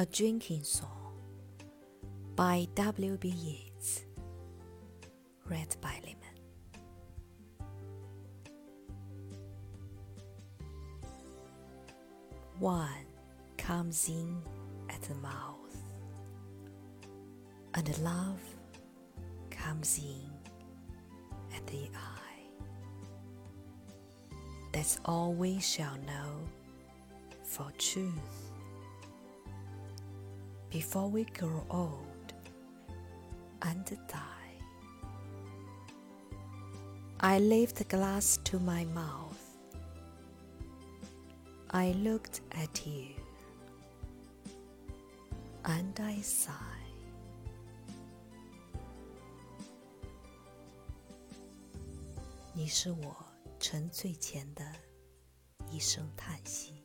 A Drinking Song by W.B. Yeats. Read by Lemon. One comes in at the mouth, and love comes in at the eye. That's all we shall know for truth before we grow old and die. I lifted the glass to my mouth. I looked at you and I sigh. 你是我沉醉前的一声叹息。